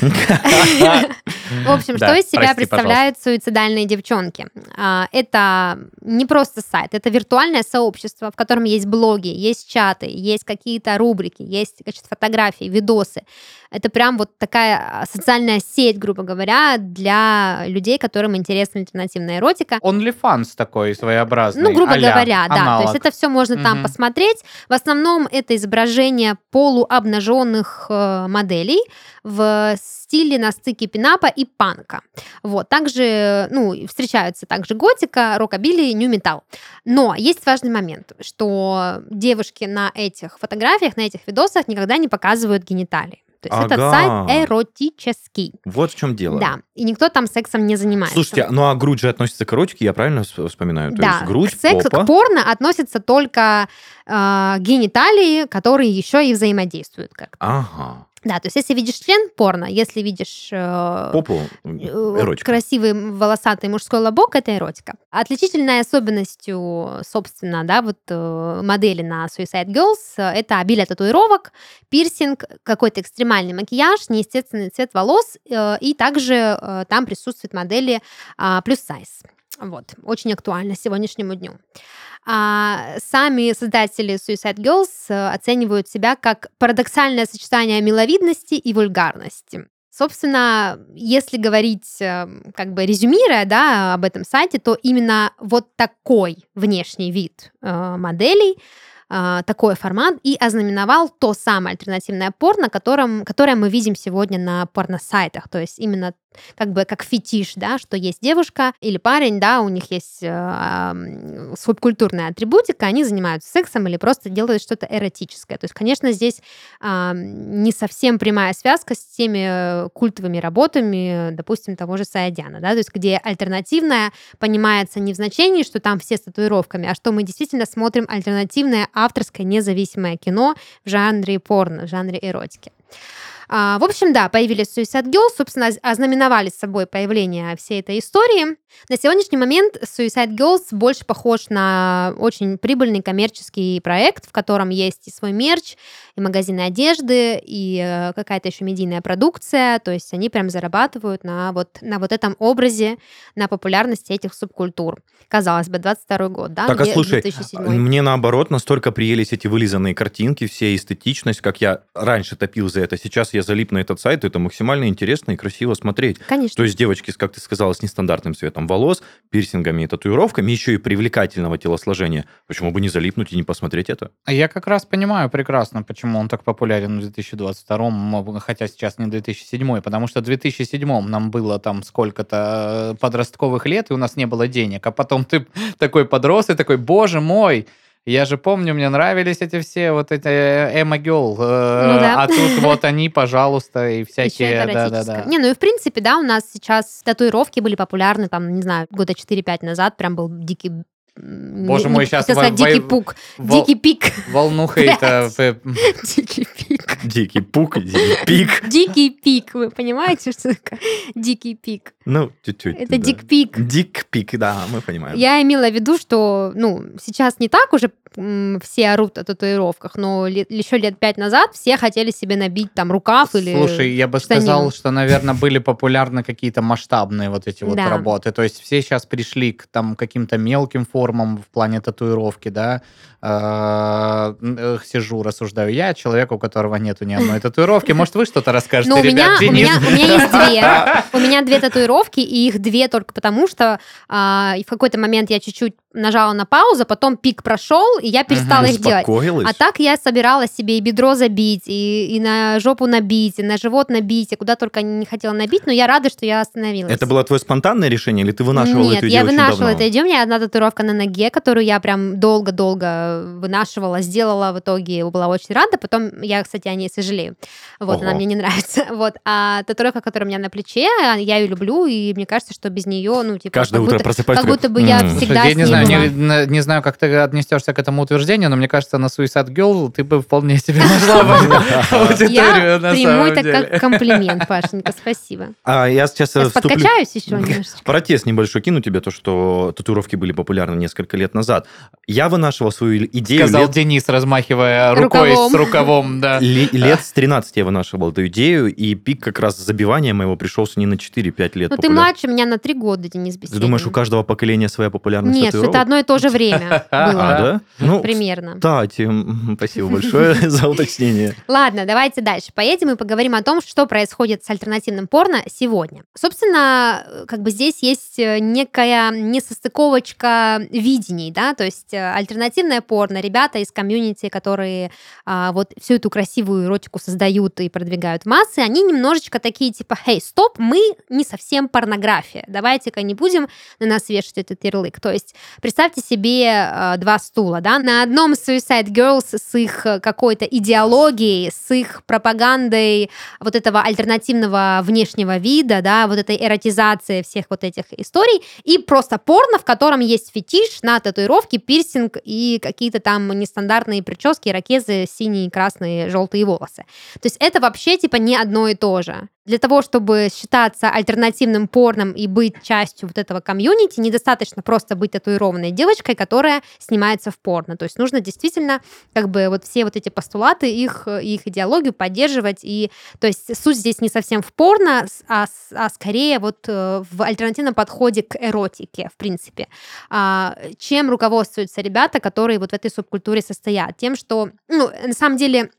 В общем, что из себя представляют суицидальные девчонки? А, Это не просто сайт, это виртуальное сообщество, в котором есть блоги, есть чаты, есть какие-то рубрики, есть значит, фотографии, видосы. Это прям вот такая а, социальная сеть, грубо говоря, для людей, которым интересна альтернативная эротика. OnlyFans такой своеобразный. Ну, грубо говоря, да. То аналог. есть это все можно там Мгм. посмотреть. В основном это изображение полуобнаженных э, моделей в стиле на стыке пинапа и панка. Вот. Также, ну, встречаются также готика, рокобили, нью-металл. Но есть важный момент, что девушки на этих фотографиях, на этих видосах никогда не показывают гениталии. То есть этот Ага. сайт эротический. вот в чем дело. Да, и никто там сексом не занимается. Слушайте, ну а грудь же относится к эротике, я правильно вс- вспоминаю? То да, есть грудь, к сексу, попа. к порно относятся только э, гениталии, которые еще и взаимодействуют как-то. Ага. Да, то есть если видишь член порно, если видишь э, Попу, э, эротика. красивый волосатый мужской лобок, это эротика. Отличительной особенностью, собственно, да, вот э, модели на Suicide Girls э, это обилие татуировок, пирсинг, какой-то экстремальный макияж, неестественный цвет волос, э, и также э, там присутствуют модели а, плюс сайз. Вот, очень актуально сегодняшнему дню. А, сами создатели Suicide Girls э, оценивают себя как парадоксальное сочетание миловидности и вульгарности. Собственно, если говорить, э, как бы резюмируя, да, об этом сайте, то именно вот такой внешний вид э, моделей, э, такой формат и ознаменовал то самое альтернативное порно, которым, которое мы видим сегодня на порносайтах. То есть именно как бы как фетиш, да, что есть девушка или парень, да, у них есть э, субкультурная атрибутика, они занимаются сексом или просто делают что-то эротическое. То есть, конечно, здесь а, не совсем прямая связка с теми э, культовыми работами, допустим, того же Саядяна, да, то есть где альтернативное понимается не в значении, что там все с татуировками, а что мы действительно смотрим альтернативное авторское независимое кино в жанре порно, в жанре эротики. А, в общем, да, появились Suicide Girls, собственно, оз- ознаменовали собой появление всей этой истории. На сегодняшний момент Suicide Girls больше похож на очень прибыльный коммерческий проект, в котором есть и свой мерч, и магазины одежды, и э, какая-то еще медийная продукция. То есть они прям зарабатывают на вот, на вот этом образе, на популярности этих субкультур. Казалось бы, 22 год, да? Так, а слушай, 2007. Мне наоборот настолько приелись эти вылизанные картинки, вся эстетичность, как я раньше топил за это. Сейчас я залип на этот сайт, это максимально интересно и красиво смотреть. Конечно. То есть девочки, с, как ты сказала, с нестандартным цветом волос, пирсингами и татуировками, еще и привлекательного телосложения. Почему бы не залипнуть и не посмотреть это? А Я как раз понимаю прекрасно, почему он так популярен в 2022, хотя сейчас не 2007, потому что в 2007 нам было там сколько-то э, подростковых лет, и у нас не было денег, а потом ты такой подрос и такой, боже мой, я же помню, мне нравились эти все вот эти Эмма Гелл, Ну да. а тут вот они, пожалуйста, и всякие, это да-да-да. эротическое. Не, ну и в принципе, да, у нас сейчас татуировки были популярны, там, не знаю, года 4-5 назад прям был дикий... Боже не- мой, хотела сказать во- дикий пук, Вол- дикий пик, Волну хейта. э, дикий пик. Дикий пук, дикий пик. Дикий пик, вы понимаете, что такое дикий пик? Ну, чуть-чуть. Это да. дикпик. Дик-пик, да, мы понимаем. Я имела в виду, что, ну, сейчас не так уже м, все орут о татуировках, но лет- еще лет пять назад все хотели себе набить там рукав или... Слушай, я бы штанину. сказал, что, наверное, были популярны какие-то масштабные вот эти вот Да. работы. То есть все сейчас пришли к там каким-то мелким формам в плане татуировки, да. Э, Сижу, рассуждаю я, человек, у которого нету ни одной татуировки. Может, вы что-то расскажете, Ну, у меня, ребят? у, Денис? меня, у меня есть две. У меня две татуировки. Татуировки, и их две только потому, что а, и в какой-то момент я чуть-чуть нажала на паузу, потом пик прошел, и я перестала их делать. А так я собиралась себе и бедро забить, и, и на жопу набить, и на живот набить, и куда только не хотела набить, но я рада, что я остановилась. Это было твое спонтанное решение, или ты вынашивала Нет, эту я идею очень вынашивала эту идею. У меня одна татуировка на ноге, которую я прям долго-долго вынашивала, сделала в итоге, была очень рада. Потом я, кстати, о ней сожалею. Вот, она Ого. мне не нравится. Вот. А татуировка, которая у меня на плече, я ее люблю, и мне кажется, что без нее, ну, типа, Каждое как утро будто, просыпаюсь. как будто бы я «М, всегда я не знаю, не, на- не знаю, как ты отнесешься к этому утверждению, но мне кажется, на Suicide Girl ты бы вполне себе нашла аудиторию Я на приму самом это как комплимент, Пашенька, спасибо. А я сейчас подкачаюсь еще немножечко. Протест небольшой кину тебе, то, что татуировки были популярны несколько лет назад. Я вынашивал свою идею Сказал лет, Денис, размахивая рукой Рукавом. с рукавом, да. лет с 13 я вынашивал эту идею, и пик как раз забивания моего пришелся не на 4-5 лет. Ну, ты младше меня на три года, Денис Ты Беседин. думаешь, у каждого поколения своя популярность Нет, это одно и то же время А, было. да? Ну, Примерно. кстати, спасибо большое за уточнение. Ладно, давайте дальше. Поедем и поговорим о том, что происходит с альтернативным порно сегодня. Собственно, как бы здесь есть э, некая несостыковочка видений, да, то есть э, альтернативное порно, ребята из комьюнити, которые а, вот всю эту красивую эротику создают и продвигают в массы, они немножечко такие типа, хей, стоп, мы не совсем порнография, давайте-ка не будем на нас вешать этот ярлык. То есть представьте себе э, два стула, да, на одном Suicide Girls с их э, какой-то идеологией, с их пропагандой вот этого альтернативного внешнего вида, да, вот этой эротизации всех вот этих историй, и просто порно, в котором есть фетиш на татуировки, пирсинг и какие-то там нестандартные прически, ракезы, синие, красные, желтые волосы. То есть это вообще типа не одно и то же. Для того, чтобы считаться альтернативным порном и быть частью вот этого комьюнити, недостаточно просто быть татуированной девочкой, которая снимается в порно. То есть нужно действительно как бы вот все вот эти постулаты, их, их идеологию поддерживать. И, то есть суть здесь не совсем в порно, а, а скорее вот э, в альтернативном подходе к эротике, в принципе. А, чем руководствуются ребята, которые вот в этой субкультуре состоят? Тем, что, ну, на самом деле,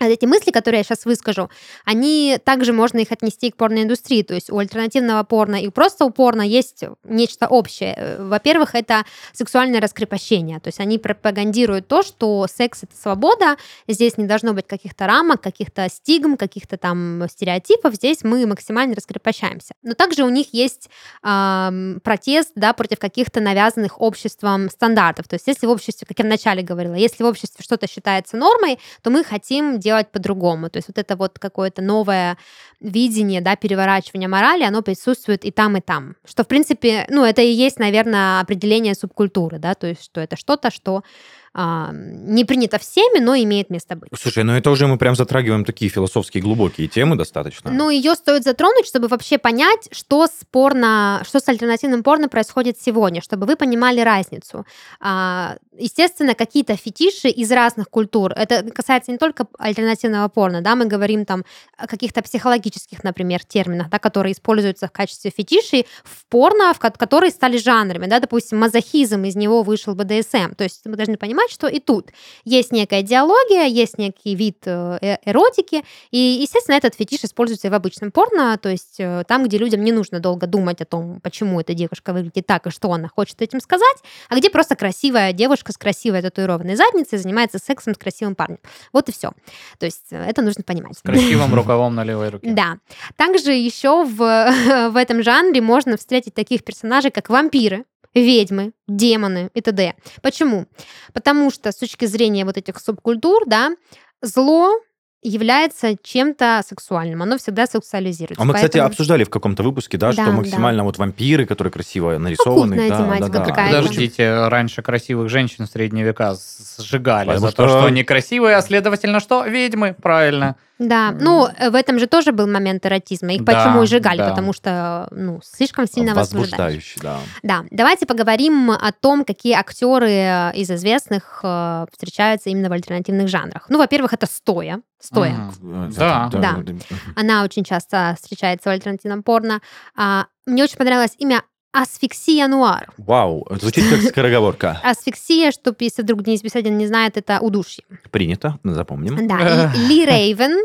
вот эти мысли, которые я сейчас выскажу, они также можно их отнести к порноиндустрии. То есть у альтернативного порно и просто у порно есть нечто общее. Э, Во-первых, это сексуальное раскрепощение. То есть они пропагандируют то, что секс это свобода, здесь не должно быть каких-то рамок, каких-то стигм, каких-то там стереотипов. Здесь мы максимально раскрепощаемся. Но также у них есть ам, протест да, против каких-то навязанных обществом стандартов. То есть если в обществе, как я вначале говорила, если в обществе что-то считается нормой, то мы хотим делать по-другому. То есть вот это вот какое-то новое видение, да, переворачивание морали, оно присутствует и там, и там. Что, в принципе, ну, это и есть, наверное, определение субкультуры, да, то есть что это что-то, что а, не принято всеми, но имеет место быть. Слушай, ну это уже мы прям затрагиваем такие философские глубокие темы достаточно. Ну, ее стоит затронуть, чтобы вообще понять, что с порно, что с альтернативным порно происходит сегодня, чтобы вы понимали разницу. А, естественно, какие-то фетиши из разных культур. Это касается не только альтернативного порно, да, мы говорим там о каких-то психологических, например, терминах, да, которые используются в качестве фетишей в порно, в ко- которые стали жанрами, да, допустим, мазохизм, из него вышел БДСМ. То есть мы должны понимать, что и тут есть некая идеология, есть некий вид э, э- эротики, и, естественно, этот фетиш используется и в обычном порно, то есть э, там, где людям не нужно долго думать о том, почему эта девушка выглядит так и что она хочет этим сказать, а где просто красивая девушка с красивой татуированной задницей занимается сексом с красивым парнем. Вот и все. То есть это нужно понимать. С красивым рукавом на левой руке. Да. Также еще в, в этом жанре можно встретить таких персонажей, как вампиры, ведьмы, демоны и т.д. Почему? Потому что с точки зрения вот этих субкультур, да, зло является чем-то сексуальным. Оно всегда сексуализируется. А мы, кстати, Поэтому- обсуждали в каком-то выпуске, да, Да, что максимально вот вампиры, которые красиво нарисованы. Оккультная да, тематика да, да. какая-то. Подождите, раньше красивых женщин в средние века сжигали Потому за то, что- что они красивые, а следовательно, что? Ведьмы, правильно. Да, ну, э, в этом же тоже был момент эротизма. Их Да, почему и сжигали? да. Потому что, ну, слишком сильно возбуждающе. Возбуждающий, да. Да, давайте поговорим о том, какие актеры э, из известных э, встречаются именно в альтернативных жанрах. Ну, во-первых, это стоя. Стоя. Мгм. Да. Да. Она очень часто встречается в альтернативном порно. А, мне очень понравилось имя асфиксия нуар. Вау, звучит как скороговорка. Асфиксия, чтобы если вдруг Денис Беседин не знает, это удушье. Принято, запомним. Да, и Ли Рейвен,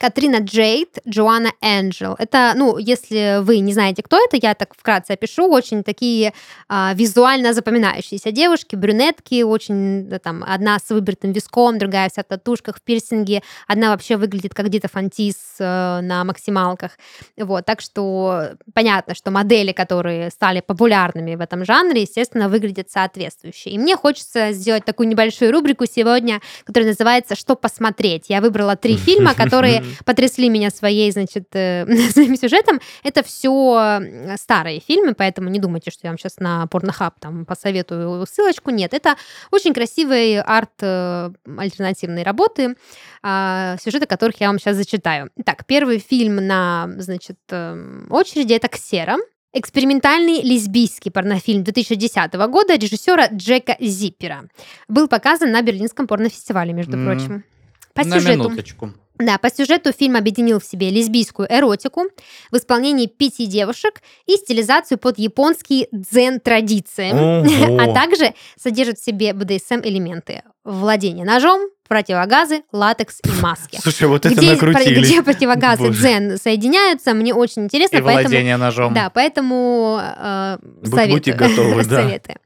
Катрина Джейд, Джоанна Энджел. Это, ну, если вы не знаете, кто это, я так вкратце опишу. Очень такие а, визуально запоминающиеся девушки, брюнетки, очень, да, там, одна с выбритым виском, другая вся в татушках, в пирсинге, одна вообще выглядит как где-то фантис э, на максималках. Вот, так что понятно, что модели, которые стали популярными в этом жанре, естественно, выглядят соответствующе. И мне хочется сделать такую небольшую рубрику сегодня, которая называется «Что посмотреть?». Я выбрала три фильма, которые потрясли меня своей, значит, э, своим сюжетом. Это все старые фильмы, поэтому не думайте, что я вам сейчас на Порнохаб там посоветую ссылочку. Нет, это очень красивые арт-альтернативные работы, а, сюжеты которых я вам сейчас зачитаю. Итак, первый фильм на, значит, эм, очереди это «Ксера». Экспериментальный лесбийский порнофильм 2010 года режиссера Джека Зиппера. Был показан на Берлинском порнофестивале, между М, прочим. По На сюжету. минуточку. Да, по сюжету фильм объединил в себе лесбийскую эротику в исполнении пяти девушек и стилизацию под японские дзен-традиции, а также содержит в себе БДСМ-элементы. Владение ножом, противогазы, латекс и маски. Слушай, вот это Где, накрутили. где противогазы Боже. дзен соединяются, мне очень интересно, И поэтому владение ножом. да, поэтому э, Будь- советую. будьте готовы, да. Советую.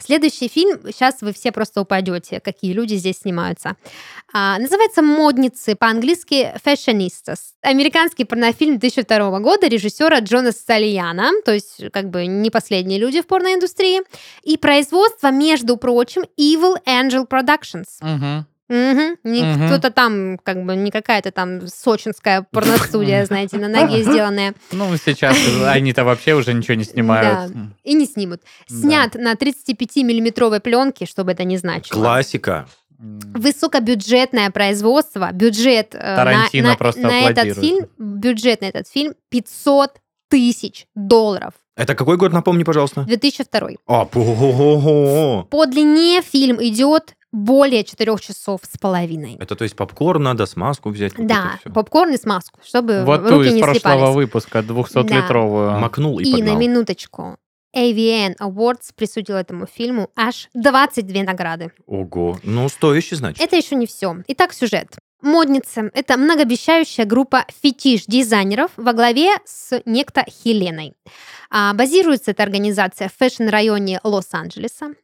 Следующий фильм, сейчас вы все просто упадете, какие люди здесь снимаются. А, называется «Модницы», по-английски «Fashionistas». Американский порнофильм 2002 года режиссера Джона Сальяна, то есть как бы не последние люди в порноиндустрии, и производство, между прочим, Evil Angel Productions. Мгм. Мгм. Не Мгм. кто-то там, как бы не какая-то там сочинская порностудия, знаете, на ноге сделанная. Ну, сейчас они-то вообще уже ничего не снимают. И не снимут. Да. Снят на 35-миллиметровой пленке, чтобы это не значило. Классика. Высокобюджетное производство, бюджет э, на- Тарантино на, просто на этот фильм, бюджет на этот фильм 500 тысяч долларов. Это какой год, напомни, пожалуйста? 2002. А, По длине фильм идет более 4 часов с половиной. Это то есть попкорн надо, смазку взять. вот Да, попкорн и смазку, чтобы Вот ту руки из не прошлого выпуска, 200-литровую. Макнул и, И на погнал. минуточку. AVN Awards присудил этому фильму аж 22 награды. Ого. Ну, стоящий, значит. Это еще не все. Итак, сюжет. Модницы – это многообещающая группа фетиш-дизайнеров во главе с некто Хеленой. А, базируется эта организация в фэшн-районе Лос-Анджелеса.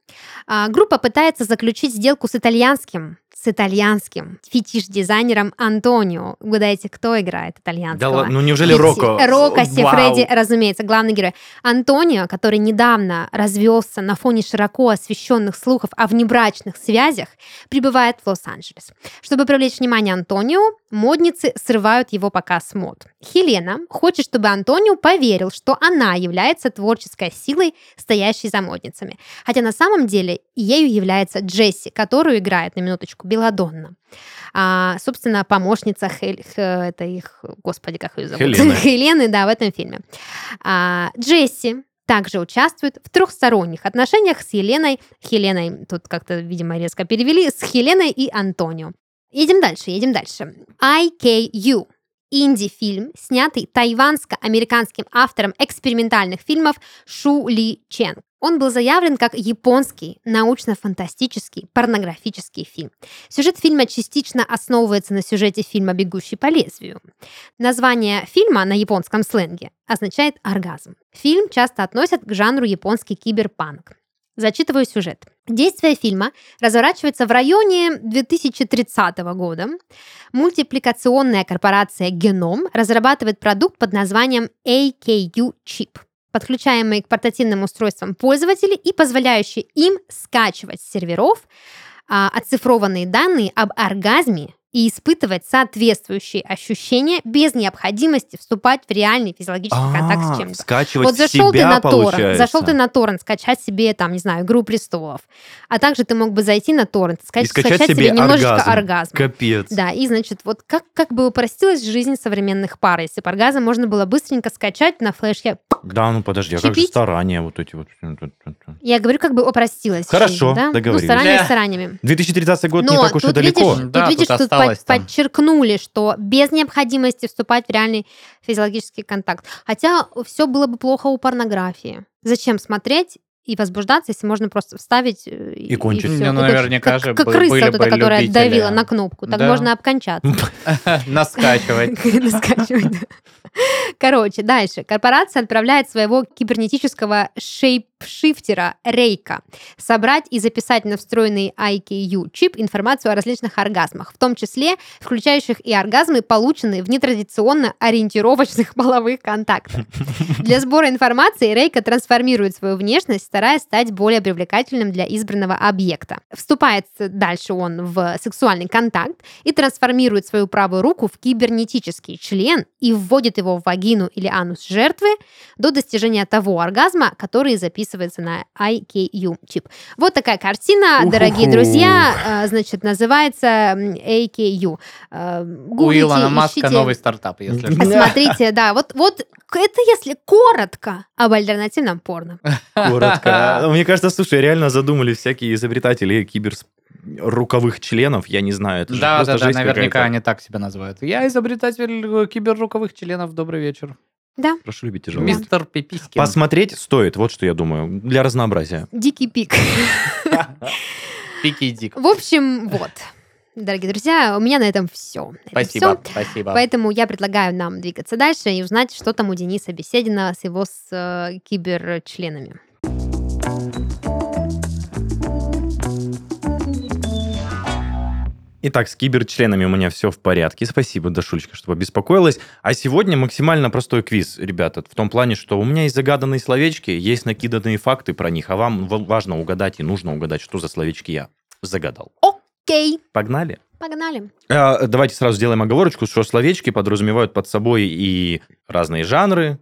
А, группа пытается заключить сделку с итальянским, с итальянским фетиш-дизайнером Антонио. Угадайте, кто играет Да итальянского? ладно, ну неужели Фети- Рокко? Рокко Вау. Сифреди, разумеется, главный герой. Антонио, который недавно развелся на фоне широко освещенных слухов о внебрачных связях, прибывает в Лос-Анджелес. Чтобы привлечь внимание Антонио, модницы срывают его показ мод. Хелена хочет, чтобы Антонио поверил, что она является творческой силой, стоящей за модницами. Хотя на самом деле ею является Джесси, которую играет на минуточку Беладонна. А, собственно, помощница Хель- это их, господи, как ее зовут? Хелены. Хелены, да, в этом фильме. А, Джесси также участвует в трехсторонних отношениях с Еленой. Хеленой, тут как-то, видимо, резко перевели, с Хеленой и Антонио. Едем дальше, едем дальше. IKU. Инди-фильм, снятый тайванско-американским автором экспериментальных фильмов Шу Ли Чен. Он был заявлен как японский научно-фантастический порнографический фильм. Сюжет фильма частично основывается на сюжете фильма «Бегущий по лезвию». Название фильма на японском сленге означает «оргазм». Фильм часто относят к жанру японский киберпанк. Зачитываю сюжет. Действие фильма разворачивается в районе 2030 года. Мультипликационная корпорация Genom разрабатывает продукт под названием AKU Chip, подключаемый к портативным устройствам пользователей и позволяющий им скачивать с серверов а, оцифрованные данные об оргазме и испытывать соответствующие ощущения без необходимости вступать в реальный физиологический контакт с А, чем-то. Скачивать Вот зашел ты себя, на торрент, получается. зашел ты на торрент, скачать себе там, не знаю, Игру престолов. А также ты мог бы зайти на торрент, И скачать, скачать себе себе немножечко оргазм. оргазм. Капец. Да, и значит, вот как, как бы упростилась жизнь современных пар, если бы оргазм можно было быстренько скачать на флешке. Да, ну подожди, а как же старания вот эти вот? Я говорю, как бы упростилась Хорошо, жизнь, да? договорились. Ну, старания Да. стараниями. 2030 год не Но так уж и далеко. видишь, Да, тут, видишь, тут под- там. подчеркнули, что без необходимости вступать в реальный физиологический контакт. Хотя все было бы плохо у порнографии. Зачем смотреть и возбуждаться, если можно просто вставить э, И кончить. всё. Не, ну, наверняка как, же как бы- крыса были эта, бы которая любители. давила на кнопку. Так Да. можно обкончаться. Наскачивать. Наскачивать. Короче, дальше. Корпорация отправляет своего кибернетического шейпшифтера Рейка собрать и записать на встроенный IKU чип информацию о различных оргазмах, в том числе включающих и оргазмы, полученные в нетрадиционно ориентировочных половых контактах. Для сбора информации Рейка трансформирует свою внешность, стараясь стать более привлекательным для избранного объекта. Вступает дальше он в сексуальный контакт и трансформирует свою правую руку в кибернетический член и вводит его в вагину или анус жертвы до достижения того оргазма, который записывается на IKU чип. Вот такая картина, дорогие Уху. друзья, э, значит, называется AKU. У гуглите, Илона Маска ищите. новый стартап, если что. Посмотрите, да, вот, вот это если коротко об альтернативном порно. Коротко. Мне кажется, слушай, реально задумали всякие изобретатели кибер руковых членов, я не знаю, это Да, да, да, жесть наверняка какая-то. они так себя называют. Я изобретатель э, киберруковых членов. Добрый вечер. Да, Прошу любить жаловать. Мистер Пиписькин. Посмотреть стоит, вот что я думаю, для разнообразия. дикий пик. Пики Дик. В общем, вот. Дорогие друзья, у меня на этом все. Спасибо, спасибо. Поэтому я предлагаю нам двигаться дальше и узнать, что там у Дениса Беседина с его с, э, киберчленами. Итак, с киберчленами у меня все в порядке. Спасибо, Дашулечка, что побеспокоилась. А сегодня максимально простой квиз, ребята, в том плане, что у меня есть загаданные словечки, есть накиданные факты про них, а вам ва- важно угадать и нужно угадать, что за словечки я загадал. Окей, Погнали? погнали. А, Давайте сразу сделаем оговорочку, что словечки подразумевают под собой и разные жанры,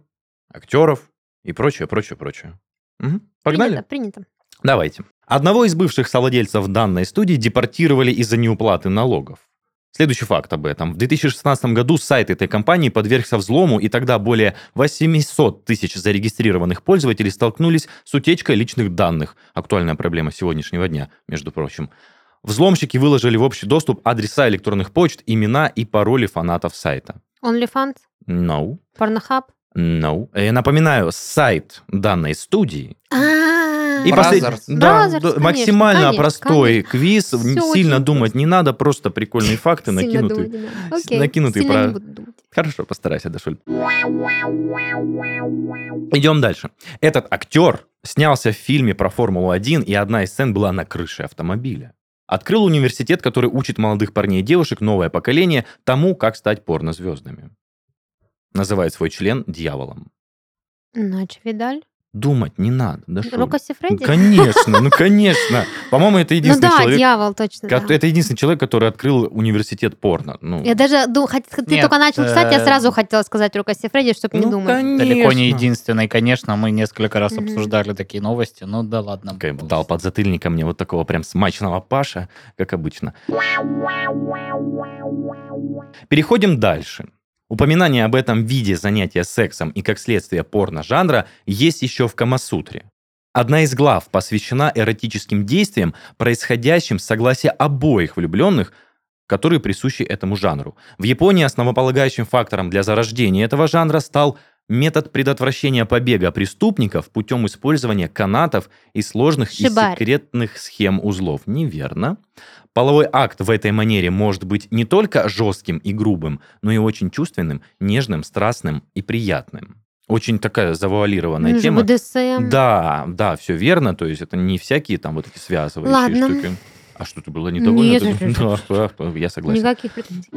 актеров и прочее, прочее, прочее. Мгм. Погнали? Принято, принято. Давайте. Одного из бывших совладельцев данной студии депортировали из-за неуплаты налогов. Следующий факт об этом. В 2016 году сайт этой компании подвергся взлому, и тогда более 800 тысяч зарегистрированных пользователей столкнулись с утечкой личных данных. Актуальная проблема сегодняшнего дня, между прочим. Взломщики выложили в общий доступ адреса электронных почт, имена и пароли фанатов сайта. OnlyFans, No. Pornhub. No. Э, напоминаю, сайт данной студии А, и Brothers. послед- Да, конечно, максимально конечно, простой конечно. квиз. Всё очень Сильно просто. думать не надо, просто прикольные факты Сильно накинуты. думать не надо. с- Окей, накинутый сильно про- не буду думать. Хорошо, постарайся, Дашуль. Идем дальше. Этот актер снялся в фильме про Формулу-1, и одна из сцен была на крыше автомобиля. Открыл университет, который учит молодых парней и девушек, новое поколение, тому, как стать порнозвездами. Называет свой член дьяволом. Нач Видаль. Думать не надо, Дашуль. Рука Сифреди? Конечно, ну конечно. По-моему, это Ну единственный да, человек, дьявол, точно. ко- да. это единственный человек, который открыл университет порно. Ну, Я даже думаю, хоть- ты Нет, только начал читать, я э, сразу хотела сказать Рука Сифреди, чтобы не ну, думать. конечно. Далеко не единственный, конечно. Мы несколько раз Мгм. обсуждали такие новости. Ну да ладно. Такой Дал подзатыльника мне вот такого прям смачного Паша, как обычно. Переходим дальше. Упоминание об этом виде занятия сексом и как следствие порно-жанра есть еще в Камасутре. Одна из глав посвящена эротическим действиям, происходящим с согласия обоих влюбленных, которые присущи этому жанру. В Японии основополагающим фактором для зарождения этого жанра стал метод предотвращения побега преступников путем использования канатов и сложных и Шибари. секретных схем узлов. Неверно. Половой акт в этой манере может быть не только жестким и грубым, но и очень чувственным, нежным, страстным и приятным. Очень такая завуалированная Ну, тема. БДСМ. Да, да, все верно. То есть это не всякие там вот эти связывающие Ладно. штуки. А что, ты была недовольна? Нет, Ты-. Да, да, я согласен. Никаких претензий.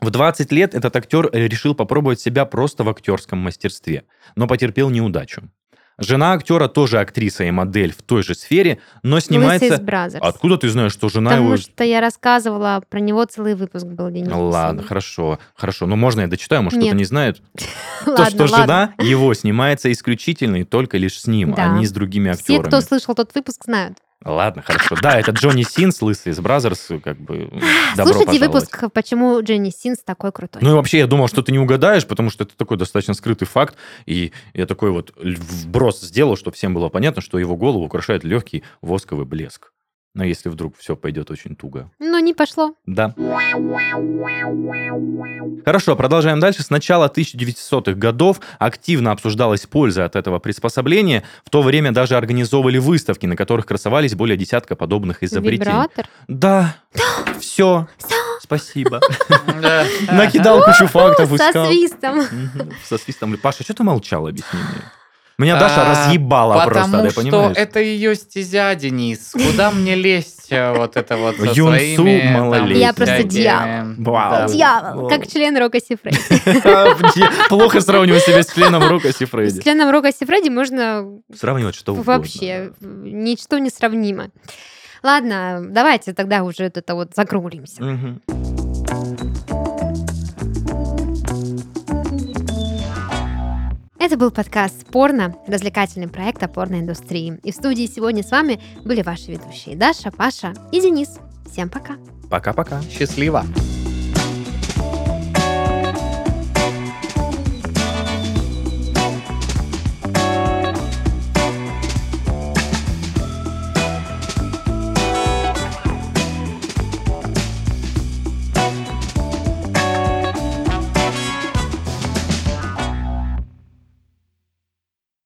В 20 лет этот актер решил попробовать себя просто в актерском мастерстве, но потерпел неудачу. Жена актера тоже актриса и модель в той же сфере, но из снимается... Откуда ты знаешь, что жена Потому его... что я рассказывала про него целый выпуск был Денис. Ладно, Беседин. хорошо, хорошо. Ну, можно я дочитаю, может, кто-то не знает. То, Ладно, что ладно. жена его снимается исключительно и только лишь с ним, а не с другими Все, актерами. кто слышал тот выпуск, знают. Ладно, хорошо. Да, это Джонни Синс, лысый из Brazzers, как бы добро Слушайте пожаловать. выпуск, почему Джонни Синс такой крутой. Ну и вообще, я думал, что ты не угадаешь, потому что это такой достаточно скрытый факт. И я такой вот вброс сделал, чтобы всем было понятно, что его голову украшает легкий восковый блеск. Но если вдруг все пойдет очень туго. Но не пошло. Да. Хорошо, продолжаем дальше. С начала 1900-х годов активно обсуждалась польза от этого приспособления. В то время даже организовывали выставки, на которых красовались более десятка подобных изобретений. Вибратор. Да, все. Спасибо. Да. Накидал кучу фактов, Со свистом. Со свистом. Паша, что ты молчал, объясни мне? Меня Даша А, разъебала просто, Потому ты что понимаешь? это ее стезя, Денис. Куда мне лезть э, вот это вот со там, малолетним. Я просто дьявол. Вау. Дьявол, как член Рока Сифреди. Плохо сравнивать себя с членом Рока С Сифреди. членом Рока Сифреди можно Сравнивать что угодно. вообще ничто не сравнимо. Ладно, давайте тогда уже это вот закруглимся. Это был подкаст «Порно», развлекательный проект о порноиндустрии. И в студии сегодня с вами были ваши ведущие Даша, Паша и Денис. Всем пока! Пока-пока. Счастливо.